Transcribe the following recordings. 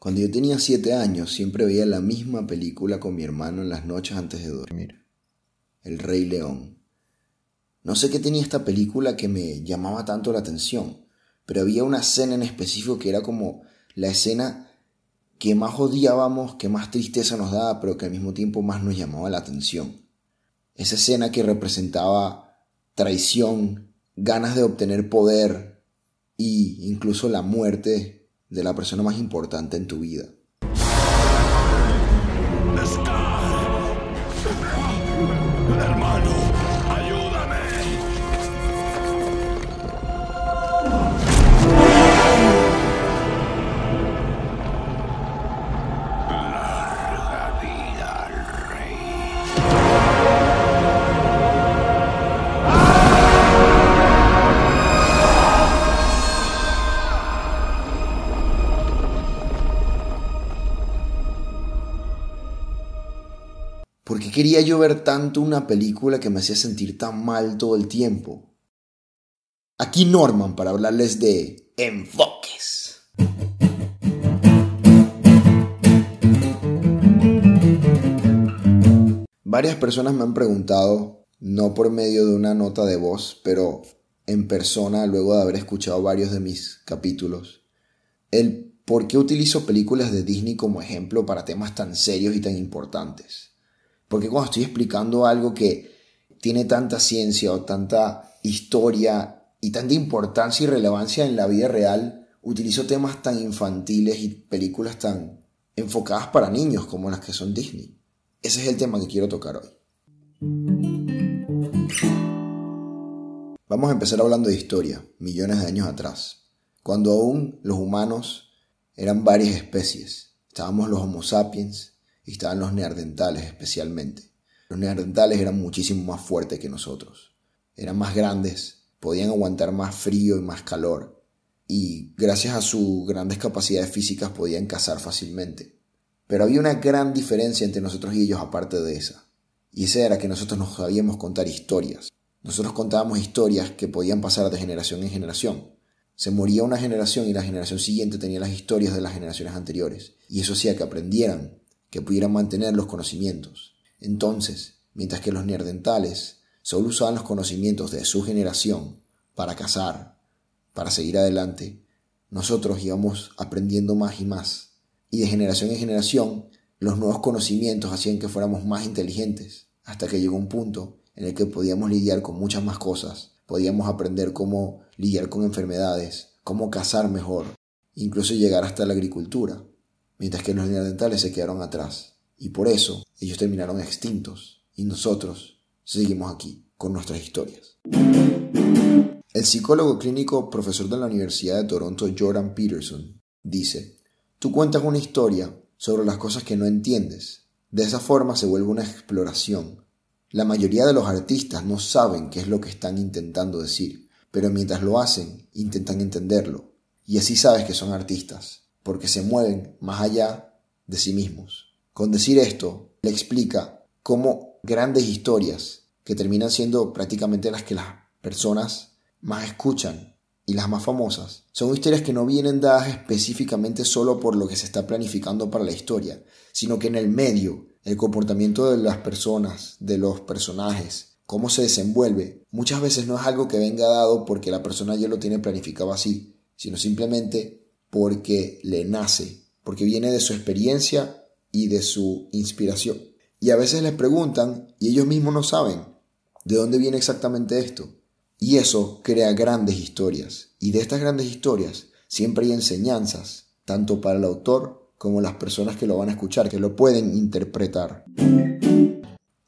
Cuando yo tenía siete años siempre veía la misma película con mi hermano en las noches antes de dormir. El Rey León. No sé qué tenía esta película que me llamaba tanto la atención, pero había una escena en específico que era como la escena que más odiábamos, que más tristeza nos daba, pero que al mismo tiempo más nos llamaba la atención. Esa escena que representaba traición, ganas de obtener poder e incluso la muerte de la persona más importante en tu vida. Quería yo ver tanto una película que me hacía sentir tan mal todo el tiempo? Aquí Norman para hablarles de enfoques. Varias personas me han preguntado, no por medio de una nota de voz, pero en persona luego de haber escuchado varios de mis capítulos, el por qué utilizo películas de Disney como ejemplo para temas tan serios y tan importantes. Porque cuando estoy explicando algo que tiene tanta ciencia o tanta historia y tanta importancia y relevancia en la vida real, utilizo temas tan infantiles y películas tan enfocadas para niños como las que son Disney. Ese es el tema que quiero tocar hoy. Vamos a empezar hablando de historia, millones de años atrás, cuando aún los humanos eran varias especies. Estábamos los Homo sapiens, estaban los neandertales especialmente. Los neandertales eran muchísimo más fuertes que nosotros. Eran más grandes, podían aguantar más frío y más calor, y gracias a sus grandes capacidades físicas podían cazar fácilmente. Pero había una gran diferencia entre nosotros y ellos aparte de esa. Y esa era que nosotros nos sabíamos contar historias. Nosotros contábamos historias que podían pasar de generación en generación. Se moría una generación y la generación siguiente tenía las historias de las generaciones anteriores. Y eso hacía que aprendieran que pudieran mantener los conocimientos. Entonces, mientras que los neandertales solo usaban los conocimientos de su generación para cazar, para seguir adelante, nosotros íbamos aprendiendo más y más. Y de generación en generación, los nuevos conocimientos hacían que fuéramos más inteligentes, hasta que llegó un punto en el que podíamos lidiar con muchas más cosas, podíamos aprender cómo lidiar con enfermedades, cómo cazar mejor, incluso llegar hasta la agricultura mientras que los neandertales se quedaron atrás. Y por eso ellos terminaron extintos y nosotros seguimos aquí con nuestras historias. El psicólogo clínico profesor de la Universidad de Toronto Jordan Peterson dice, tú cuentas una historia sobre las cosas que no entiendes. De esa forma se vuelve una exploración. La mayoría de los artistas no saben qué es lo que están intentando decir, pero mientras lo hacen, intentan entenderlo. Y así sabes que son artistas porque se mueven más allá de sí mismos. Con decir esto, le explica cómo grandes historias, que terminan siendo prácticamente las que las personas más escuchan y las más famosas, son historias que no vienen dadas específicamente solo por lo que se está planificando para la historia, sino que en el medio, el comportamiento de las personas, de los personajes, cómo se desenvuelve, muchas veces no es algo que venga dado porque la persona ya lo tiene planificado así, sino simplemente porque le nace, porque viene de su experiencia y de su inspiración. Y a veces les preguntan y ellos mismos no saben de dónde viene exactamente esto. Y eso crea grandes historias. Y de estas grandes historias siempre hay enseñanzas, tanto para el autor como las personas que lo van a escuchar, que lo pueden interpretar.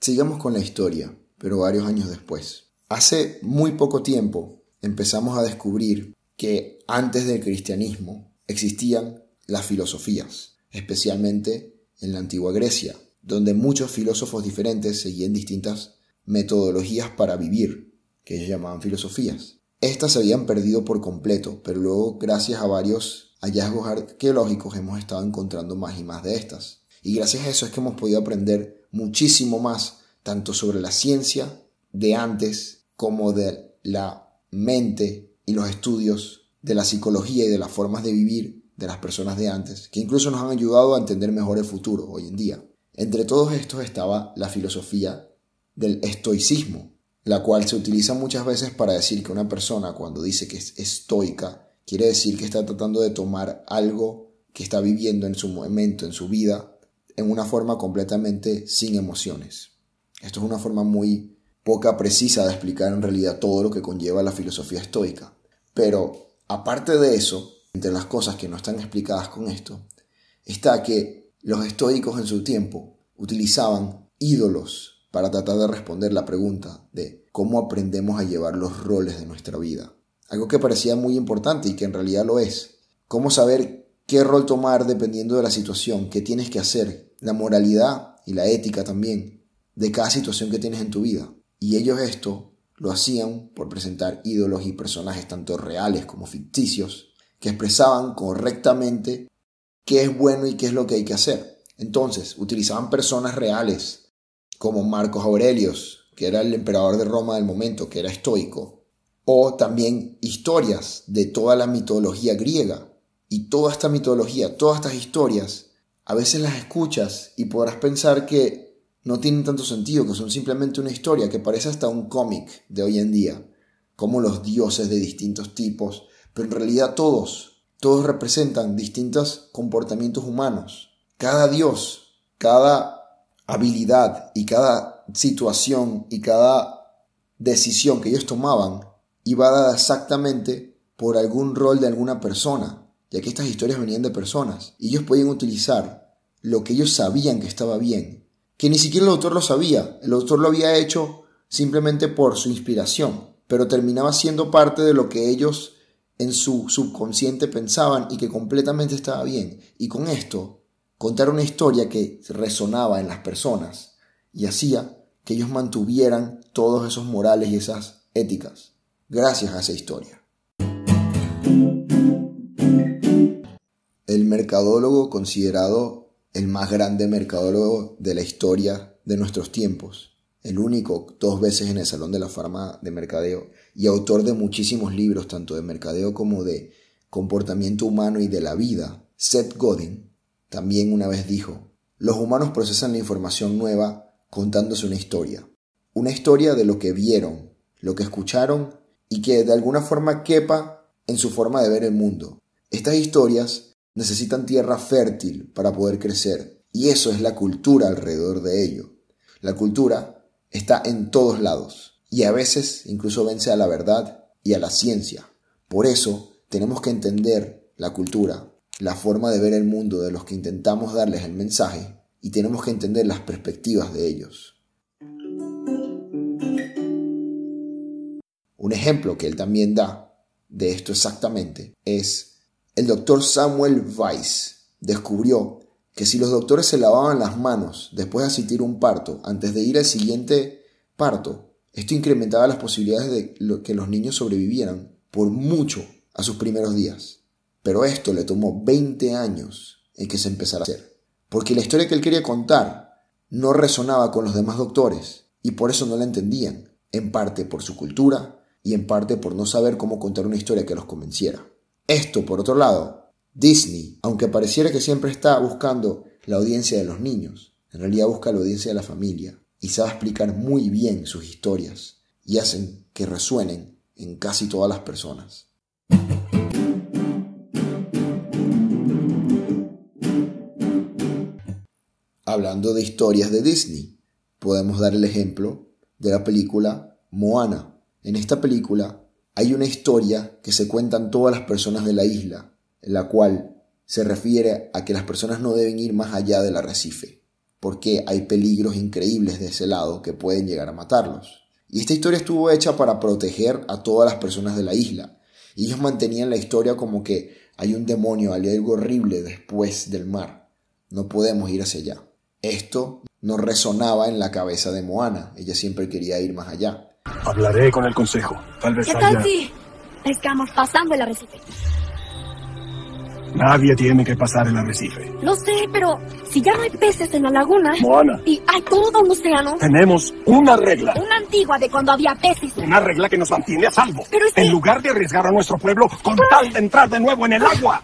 Sigamos con la historia, pero varios años después. Hace muy poco tiempo empezamos a descubrir que antes del cristianismo existían las filosofías, especialmente en la antigua Grecia, donde muchos filósofos diferentes seguían distintas metodologías para vivir, que ellos llamaban filosofías. Estas se habían perdido por completo, pero luego, gracias a varios hallazgos arqueológicos, hemos estado encontrando más y más de estas. Y gracias a eso es que hemos podido aprender muchísimo más, tanto sobre la ciencia de antes como de la mente y los estudios de la psicología y de las formas de vivir de las personas de antes, que incluso nos han ayudado a entender mejor el futuro hoy en día. Entre todos estos estaba la filosofía del estoicismo, la cual se utiliza muchas veces para decir que una persona cuando dice que es estoica, quiere decir que está tratando de tomar algo que está viviendo en su momento, en su vida, en una forma completamente sin emociones. Esto es una forma muy poca precisa de explicar en realidad todo lo que conlleva la filosofía estoica. Pero aparte de eso, entre las cosas que no están explicadas con esto, está que los estoicos en su tiempo utilizaban ídolos para tratar de responder la pregunta de cómo aprendemos a llevar los roles de nuestra vida. Algo que parecía muy importante y que en realidad lo es. Cómo saber qué rol tomar dependiendo de la situación, qué tienes que hacer, la moralidad y la ética también de cada situación que tienes en tu vida. Y ellos esto lo hacían por presentar ídolos y personajes tanto reales como ficticios que expresaban correctamente qué es bueno y qué es lo que hay que hacer. Entonces, utilizaban personas reales como Marcos Aurelios, que era el emperador de Roma del momento, que era estoico, o también historias de toda la mitología griega. Y toda esta mitología, todas estas historias, a veces las escuchas y podrás pensar que no tienen tanto sentido, que son simplemente una historia que parece hasta un cómic de hoy en día, como los dioses de distintos tipos, pero en realidad todos, todos representan distintos comportamientos humanos. Cada dios, cada habilidad y cada situación y cada decisión que ellos tomaban iba dada exactamente por algún rol de alguna persona, ya que estas historias venían de personas, y ellos podían utilizar lo que ellos sabían que estaba bien que ni siquiera el autor lo sabía, el autor lo había hecho simplemente por su inspiración, pero terminaba siendo parte de lo que ellos en su subconsciente pensaban y que completamente estaba bien. Y con esto, contar una historia que resonaba en las personas y hacía que ellos mantuvieran todos esos morales y esas éticas, gracias a esa historia. El mercadólogo considerado el más grande mercadólogo de la historia de nuestros tiempos, el único dos veces en el Salón de la Fama de Mercadeo y autor de muchísimos libros, tanto de mercadeo como de comportamiento humano y de la vida, Seth Godin, también una vez dijo, los humanos procesan la información nueva contándose una historia, una historia de lo que vieron, lo que escucharon y que de alguna forma quepa en su forma de ver el mundo. Estas historias necesitan tierra fértil para poder crecer. Y eso es la cultura alrededor de ello. La cultura está en todos lados y a veces incluso vence a la verdad y a la ciencia. Por eso tenemos que entender la cultura, la forma de ver el mundo de los que intentamos darles el mensaje y tenemos que entender las perspectivas de ellos. Un ejemplo que él también da de esto exactamente es el doctor Samuel Weiss descubrió que si los doctores se lavaban las manos después de asistir a un parto antes de ir al siguiente parto, esto incrementaba las posibilidades de que los niños sobrevivieran por mucho a sus primeros días. Pero esto le tomó 20 años en que se empezara a hacer, porque la historia que él quería contar no resonaba con los demás doctores y por eso no la entendían, en parte por su cultura y en parte por no saber cómo contar una historia que los convenciera. Esto, por otro lado, Disney, aunque pareciera que siempre está buscando la audiencia de los niños, en realidad busca la audiencia de la familia y sabe explicar muy bien sus historias y hacen que resuenen en casi todas las personas. Hablando de historias de Disney, podemos dar el ejemplo de la película Moana. En esta película hay una historia que se cuentan todas las personas de la isla, en la cual se refiere a que las personas no deben ir más allá del arrecife, porque hay peligros increíbles de ese lado que pueden llegar a matarlos. Y esta historia estuvo hecha para proteger a todas las personas de la isla. Y ellos mantenían la historia como que hay un demonio, hay algo horrible después del mar. No podemos ir hacia allá. Esto no resonaba en la cabeza de Moana. Ella siempre quería ir más allá. Hablaré con el consejo. Tal vez ¿Qué tal si estamos pasando el arrecife? Nadie tiene que pasar el arrecife. Lo sé, pero si ya no hay peces en la laguna Moana. y hay todo un océano, Tenemos una regla. una antigua de cuando había peces. Una regla que nos mantiene a salvo. Pero es que- En lugar de arriesgar a nuestro pueblo con tal de entrar de nuevo en el agua.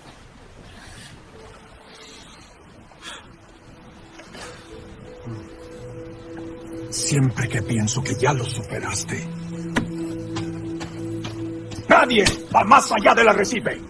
Siempre que pienso que ya lo superaste. Nadie va más allá del arrecife.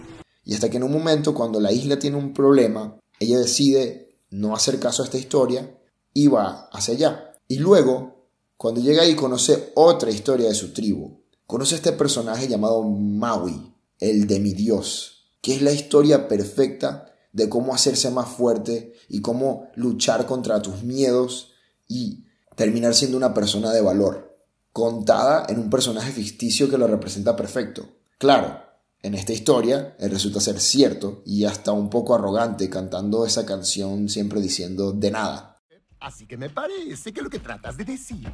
Y hasta que en un momento, cuando la isla tiene un problema, ella decide no hacer caso a esta historia y va hacia allá. Y luego, cuando llega ahí, conoce otra historia de su tribu. Conoce a este personaje llamado Maui, el de mi Dios, que es la historia perfecta de cómo hacerse más fuerte y cómo luchar contra tus miedos y terminar siendo una persona de valor, contada en un personaje ficticio que lo representa perfecto. Claro, en esta historia él resulta ser cierto y hasta un poco arrogante cantando esa canción siempre diciendo de nada. Así que me parece que lo que tratas de decir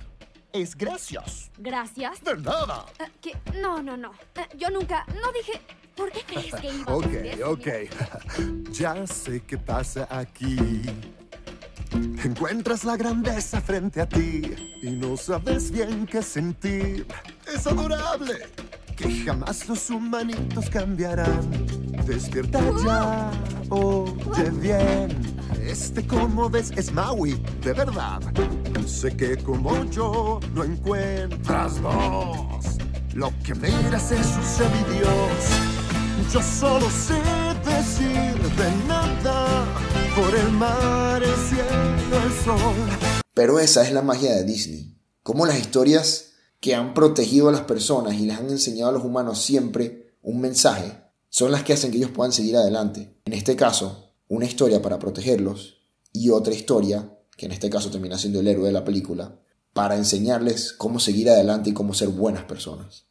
es gracias. Gracias. De nada. Eh, ¿Qué? No, no, no. Eh, yo nunca. No dije. ¿Por qué crees que iba a Ok, ok. Ya sé qué pasa aquí. Encuentras la grandeza frente a ti y no sabes bien qué sentir. Es adorable que jamás los humanitos cambiarán. Despierta ya, oye bien. Este, como ves, es Maui, de verdad. Sé que como yo no encuentras voz. Lo que miras es su semidios. Yo solo sé decir de nada por el mar, el cielo, el sol. Pero esa es la magia de Disney. Como las historias que han protegido a las personas y les han enseñado a los humanos siempre un mensaje, son las que hacen que ellos puedan seguir adelante. En este caso, una historia para protegerlos y otra historia, que en este caso termina siendo el héroe de la película, para enseñarles cómo seguir adelante y cómo ser buenas personas.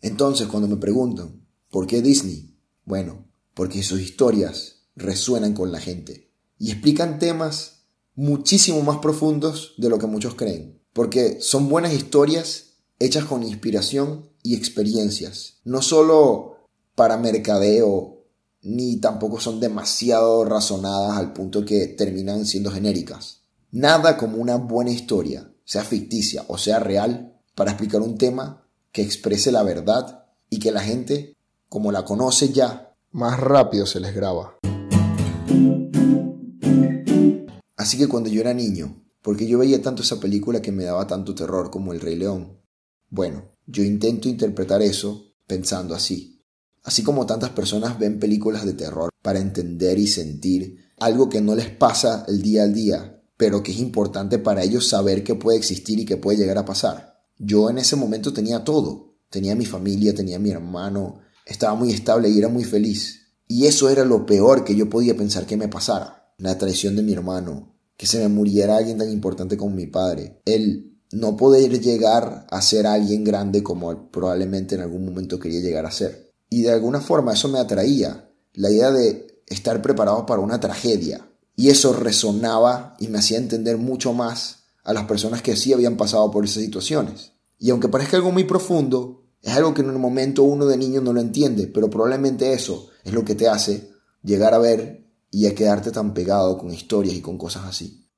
Entonces, cuando me preguntan, ¿por qué Disney? Bueno, porque sus historias resuenan con la gente y explican temas muchísimo más profundos de lo que muchos creen, porque son buenas historias hechas con inspiración y experiencias, no solo para mercadeo, ni tampoco son demasiado razonadas al punto que terminan siendo genéricas. Nada como una buena historia, sea ficticia o sea real, para explicar un tema que exprese la verdad y que la gente, como la conoce ya, más rápido se les graba. Así que cuando yo era niño, porque yo veía tanto esa película que me daba tanto terror como El Rey León, bueno, yo intento interpretar eso pensando así. Así como tantas personas ven películas de terror para entender y sentir algo que no les pasa el día al día, pero que es importante para ellos saber que puede existir y que puede llegar a pasar. Yo en ese momento tenía todo. Tenía mi familia, tenía mi hermano, estaba muy estable y era muy feliz. Y eso era lo peor que yo podía pensar que me pasara. La traición de mi hermano, que se me muriera alguien tan importante como mi padre, el no poder llegar a ser alguien grande como probablemente en algún momento quería llegar a ser. Y de alguna forma eso me atraía, la idea de estar preparado para una tragedia. Y eso resonaba y me hacía entender mucho más a las personas que sí habían pasado por esas situaciones. Y aunque parezca algo muy profundo, es algo que en un momento uno de niño no lo entiende, pero probablemente eso es lo que te hace llegar a ver y a quedarte tan pegado con historias y con cosas así.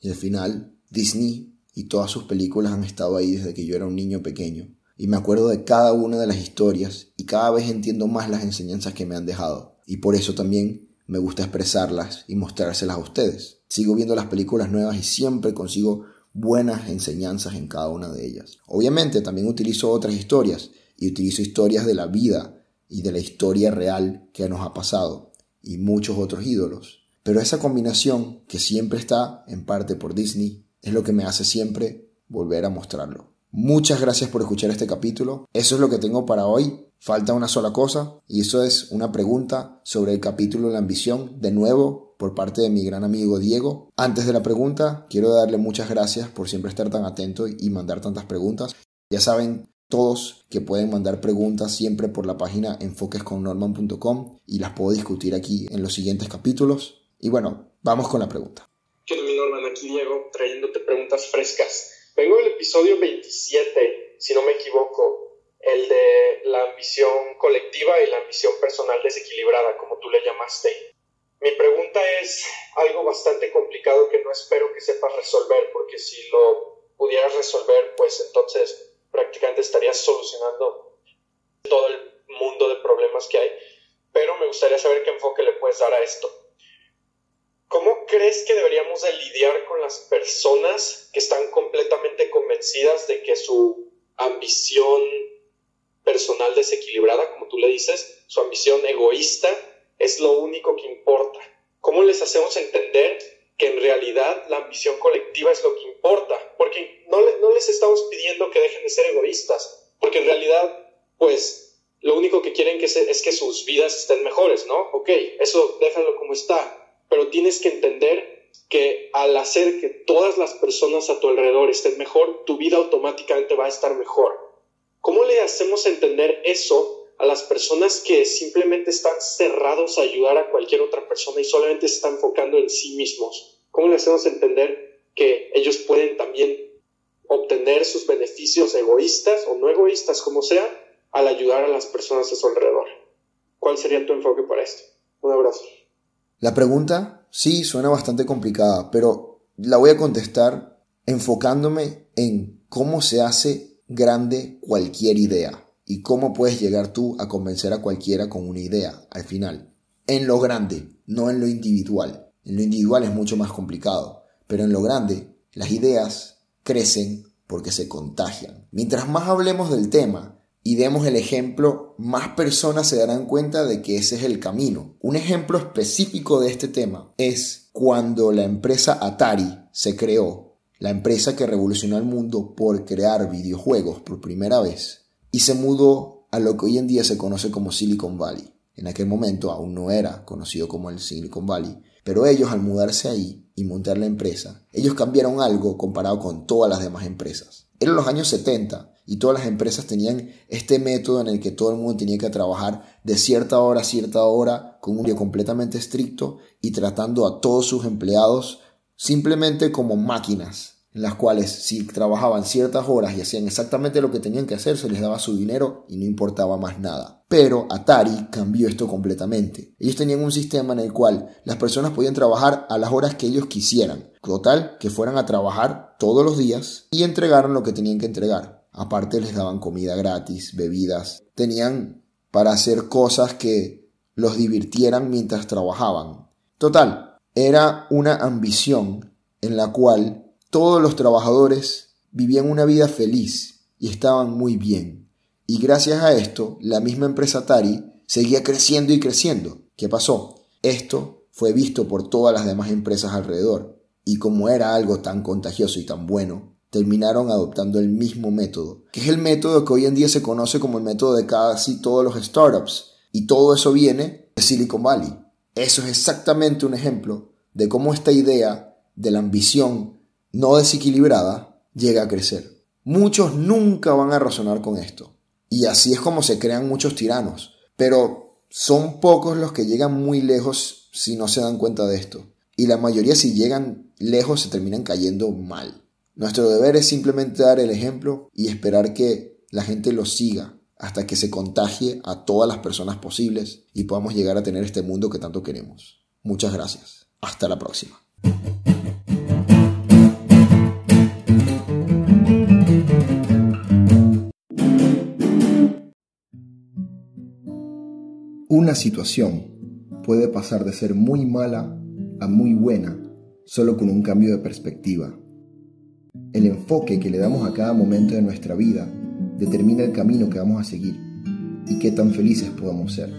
Y al final, Disney y todas sus películas han estado ahí desde que yo era un niño pequeño. Y me acuerdo de cada una de las historias y cada vez entiendo más las enseñanzas que me han dejado. Y por eso también me gusta expresarlas y mostrárselas a ustedes. Sigo viendo las películas nuevas y siempre consigo buenas enseñanzas en cada una de ellas. Obviamente también utilizo otras historias y utilizo historias de la vida y de la historia real que nos ha pasado y muchos otros ídolos. Pero esa combinación que siempre está en parte por Disney es lo que me hace siempre volver a mostrarlo. Muchas gracias por escuchar este capítulo. Eso es lo que tengo para hoy. Falta una sola cosa y eso es una pregunta sobre el capítulo La ambición, de nuevo por parte de mi gran amigo Diego. Antes de la pregunta, quiero darle muchas gracias por siempre estar tan atento y mandar tantas preguntas. Ya saben todos que pueden mandar preguntas siempre por la página enfoquesconnorman.com y las puedo discutir aquí en los siguientes capítulos. Y bueno, vamos con la pregunta. ¿Qué mi Norman? Aquí Diego, trayéndote preguntas frescas. Vengo del episodio 27, si no me equivoco, el de la ambición colectiva y la ambición personal desequilibrada, como tú le llamaste. Mi pregunta es algo bastante complicado que no espero que sepas resolver, porque si lo pudieras resolver, pues entonces prácticamente estarías solucionando todo el mundo de problemas que hay. Pero me gustaría saber qué enfoque le puedes dar a esto. ¿Cómo crees que deberíamos de lidiar con las personas que están completamente convencidas de que su ambición personal desequilibrada, como tú le dices, su ambición egoísta, es lo único que importa? ¿Cómo les hacemos entender que en realidad la ambición colectiva es lo que importa? Porque no, no les estamos pidiendo que dejen de ser egoístas, porque en realidad, pues, lo único que quieren que es que sus vidas estén mejores, ¿no? Ok, eso déjalo como está pero tienes que entender que al hacer que todas las personas a tu alrededor estén mejor, tu vida automáticamente va a estar mejor. ¿Cómo le hacemos entender eso a las personas que simplemente están cerrados a ayudar a cualquier otra persona y solamente se están enfocando en sí mismos? ¿Cómo le hacemos entender que ellos pueden también obtener sus beneficios egoístas o no egoístas, como sea, al ayudar a las personas a su alrededor? ¿Cuál sería tu enfoque para esto? Un abrazo. La pregunta sí suena bastante complicada, pero la voy a contestar enfocándome en cómo se hace grande cualquier idea y cómo puedes llegar tú a convencer a cualquiera con una idea al final. En lo grande, no en lo individual. En lo individual es mucho más complicado, pero en lo grande las ideas crecen porque se contagian. Mientras más hablemos del tema, y demos el ejemplo, más personas se darán cuenta de que ese es el camino. Un ejemplo específico de este tema es cuando la empresa Atari se creó, la empresa que revolucionó el mundo por crear videojuegos por primera vez, y se mudó a lo que hoy en día se conoce como Silicon Valley. En aquel momento aún no era conocido como el Silicon Valley, pero ellos al mudarse ahí y montar la empresa, ellos cambiaron algo comparado con todas las demás empresas. Eran los años 70 y todas las empresas tenían este método en el que todo el mundo tenía que trabajar de cierta hora a cierta hora con un día completamente estricto y tratando a todos sus empleados simplemente como máquinas en las cuales si trabajaban ciertas horas y hacían exactamente lo que tenían que hacer, se les daba su dinero y no importaba más nada. Pero Atari cambió esto completamente. Ellos tenían un sistema en el cual las personas podían trabajar a las horas que ellos quisieran. Total, que fueran a trabajar todos los días y entregaron lo que tenían que entregar. Aparte les daban comida gratis, bebidas. Tenían para hacer cosas que los divirtieran mientras trabajaban. Total, era una ambición en la cual todos los trabajadores vivían una vida feliz y estaban muy bien. Y gracias a esto, la misma empresa Atari seguía creciendo y creciendo. ¿Qué pasó? Esto fue visto por todas las demás empresas alrededor. Y como era algo tan contagioso y tan bueno, terminaron adoptando el mismo método, que es el método que hoy en día se conoce como el método de casi todos los startups. Y todo eso viene de Silicon Valley. Eso es exactamente un ejemplo de cómo esta idea de la ambición no desequilibrada llega a crecer. Muchos nunca van a razonar con esto. Y así es como se crean muchos tiranos. Pero son pocos los que llegan muy lejos si no se dan cuenta de esto. Y la mayoría si llegan lejos se terminan cayendo mal. Nuestro deber es simplemente dar el ejemplo y esperar que la gente lo siga hasta que se contagie a todas las personas posibles y podamos llegar a tener este mundo que tanto queremos. Muchas gracias. Hasta la próxima. Una situación puede pasar de ser muy mala a muy buena solo con un cambio de perspectiva. El enfoque que le damos a cada momento de nuestra vida determina el camino que vamos a seguir y qué tan felices podamos ser.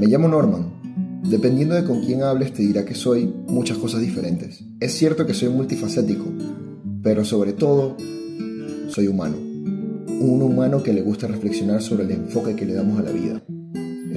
Me llamo Norman. Dependiendo de con quién hables te dirá que soy muchas cosas diferentes. Es cierto que soy multifacético, pero sobre todo soy humano. Un humano que le gusta reflexionar sobre el enfoque que le damos a la vida.